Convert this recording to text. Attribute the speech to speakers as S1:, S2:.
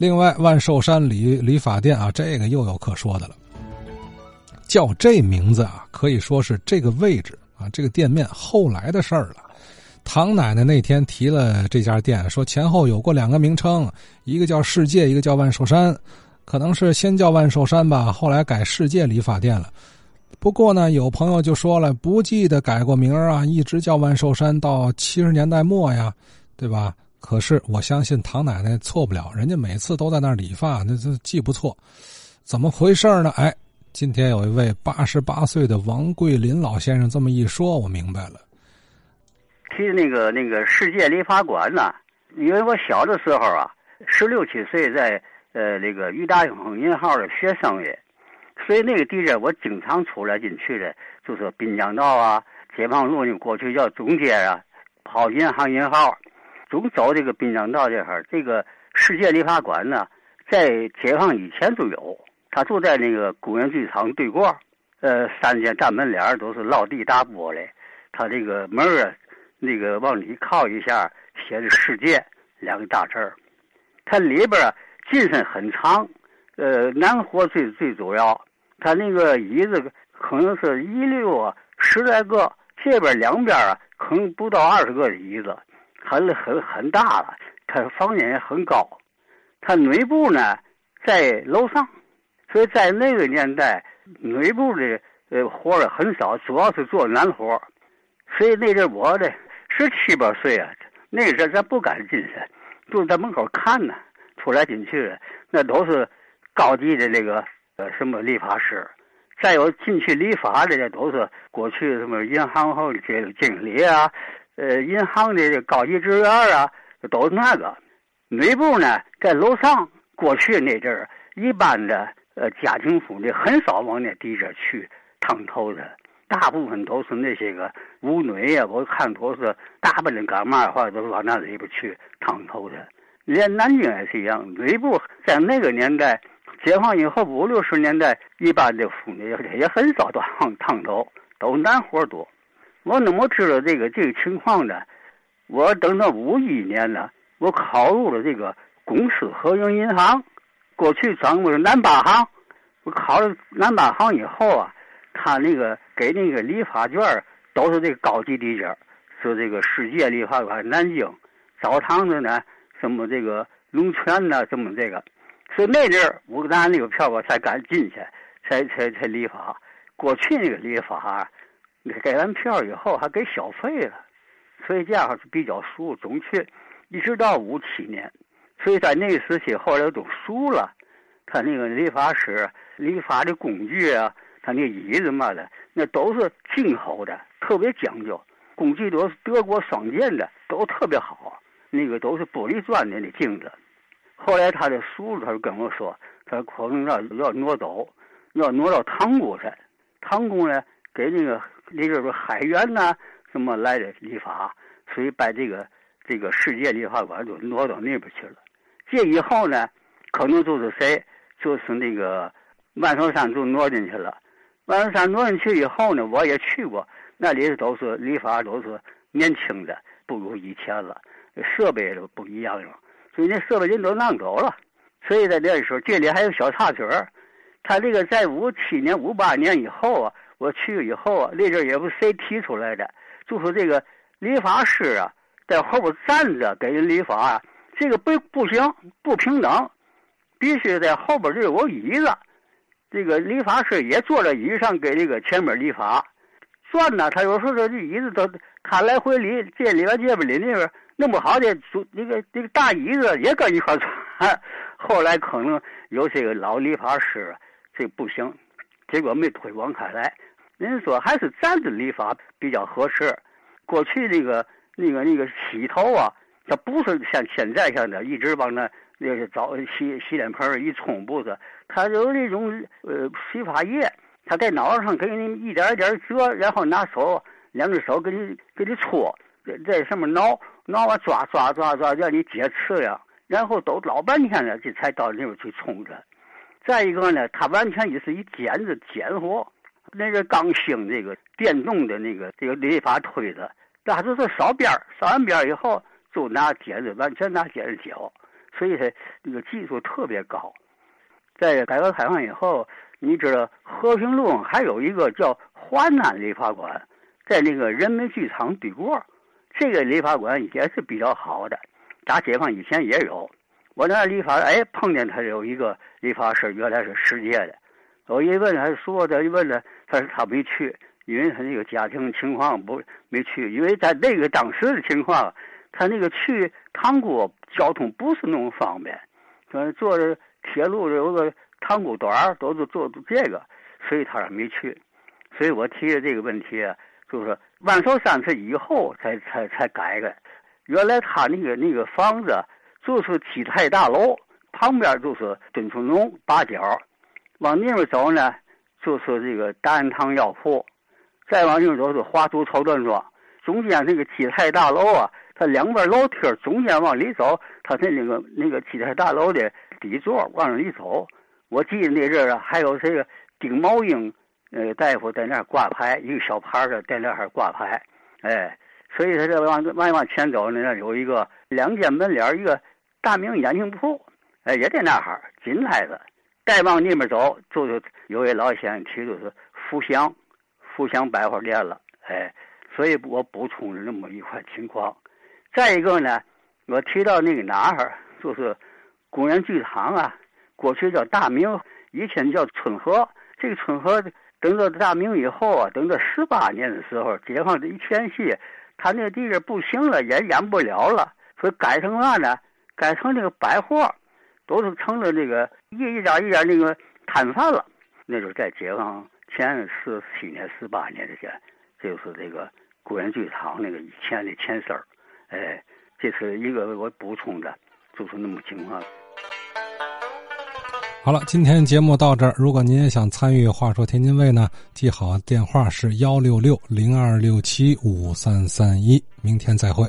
S1: 另外，万寿山理理发店啊，这个又有可说的了。叫这名字啊，可以说是这个位置啊，这个店面后来的事儿了。唐奶奶那天提了这家店，说前后有过两个名称，一个叫世界，一个叫万寿山，可能是先叫万寿山吧，后来改世界理发店了。不过呢，有朋友就说了，不记得改过名啊，一直叫万寿山到七十年代末呀，对吧？可是我相信唐奶奶错不了，人家每次都在那儿理发，那这记不错。怎么回事呢？哎，今天有一位八十八岁的王桂林老先生这么一说，我明白了。
S2: 提那个那个世界理发馆呢，因为我小的时候啊，十六七岁在呃那个裕大永银行的学生也。所以那个地方我经常出来进去的，就是滨江道啊、解放路你，过去叫中街啊，跑银行银号，总走这个滨江道这块这个世界理发馆呢，在解放以前就有，它就在那个工业剧场对过，呃，三间大门脸都是落地大玻璃，它这个门啊，那个往里靠一下，写着“世界”两个大字儿，它里边啊进深很长，呃，南活最最主要。他那个椅子可能是一溜啊十来个，这边两边啊可能不到二十个椅子，很很很大了。他房间也很高，他内部呢在楼上，所以在那个年代内部的呃活儿很少，主要是做男活儿所以那阵我的十七八岁啊，那阵咱不敢进去，就在门口看呢，出来进去的那都是高级的那个。呃，什么理发师？再有进去理发的，那都是过去什么银行后的这个经理啊，呃，银行的高级职员啊，都是那个。内部呢，在楼上。过去那阵儿，一般的呃家庭妇女很少往那地下去烫头的，大部分都是那些个舞女呀。我看都是大部分干嘛的话，都往那里边去烫头的。连南京也是一样，内部在那个年代。解放以后五六十年代，一般的妇女也很少烫烫头，都男活多。我怎么知道这个这个情况呢？我等到五一年呢，我考入了这个公司合营银行，过去咱们是南八行。我考了南八行以后啊，他那个给那个理发券都是这个高级的件是这个世界理发馆南京，澡堂子呢，什么这个龙泉呢，什么这个。所以那阵儿我拿那个票我才敢进去，才才才理发。过去那个理发，给完票以后还给小费了，所以这样是比较熟，总去。一直到五七年，所以在那个时期后来都熟了。他那个理发师理发的工具啊，他那椅子嘛的，那都是进口的，特别讲究。工具都是德国双剑的，都特别好。那个都是玻璃砖的那镜子。后来他的叔叔他就跟我说，他可能要要挪走，要挪到塘沽去。塘沽呢，给那个那阵儿海员呐什么来的理发，所以把这个这个世界理发馆就挪到那边去了。这以后呢，可能就是谁，就是那个万寿山就挪进去了。万寿山挪进去以后呢，我也去过，那里都是理发都是年轻的，不如以前了，设备都不一样了。所以那设备人都弄走了，所以在那时候这里还有小插曲儿。他这个在五七年、五八年以后啊，我去以后啊，那阵也不谁提出来的，就说这个理发师啊，在后边站着给人理发，啊这个不不行，不平等，必须在后边就有椅子。这个理发师也坐在椅子上给这个前面理发，转呢，他有时候这椅子都他来回理，这里边这边理那边。弄不好的，那个那个大椅子也跟一块转。后来可能有些个老理发师，这不行，结果没推广开来。人家说还是站着理发比较合适。过去那个那个那个洗头啊，它不是像现在似的，一直往那那个澡洗洗脸盆一冲，不是，它有那种呃洗发液，它在脑袋上给你一点一点折，然后拿手两只手给你给你搓。在在上面挠挠啊抓抓抓抓，让你解刺呀，然后都老半天了，这才到那边去冲着。再一个呢，它完全也是一剪子剪活，那个刚兴这个电动的那个这个理发推子，那就是扫边扫完边以后就拿剪子，完全拿剪子剪。所以它那个技术特别高。在改革开放以后，你知道和平路还有一个叫华南理发馆，在那个人民剧场对过，这个理发馆也是比较好的。打解放以前也有，我那理发哎碰见他有一个理发师，原来是世界的。我一问他说的，一问他，他说他没去，因为他那个家庭情况不没去，因为在那个当时的情况，他那个去塘沽交通不是那么方便，说坐着。铁路有个塘沽段，都是坐这个，所以他说没去。所以我提的这个问题，就是万寿山是以后才才才改的。原来他那个那个房子就是七泰大楼旁边就是敦春龙八角，往那边走呢就是这个大安堂药铺，再往那边走是华都绸缎庄。中间那个基泰大楼啊，它两边楼梯中间往里走，它的那个那个基泰大楼的。底座往里走，我记得那阵儿啊，还有这个丁茂英呃大夫在那儿挂牌，一个小牌儿的在那儿挂牌，哎，所以他这往往往前走呢，那有一个两间门脸一个大明眼镜铺，哎，也在那儿紧挨着。再往那边走，就是有位老先生提就是福祥，福祥百货店了，哎，所以我补充了那么一块情况。再一个呢，我提到那个哪儿，就是。公园剧场啊，过去叫大明，以前叫春和。这个春和等到大明以后啊，等到十八年的时候，解放这一前夕，他那个地方不行了，也演不了了，所以改成嘛呢？改成那个百货，都是成了这个一一家一家那个摊贩了。那就是在解放前四七年、十八年之前，就是这个古园剧场那个以前的前身儿。哎，这是一个我补充的，就是那么情况。
S1: 好了，今天节目到这儿。如果您也想参与《话说天津卫》呢，记好电话是幺六六零二六七五三三一。明天再会。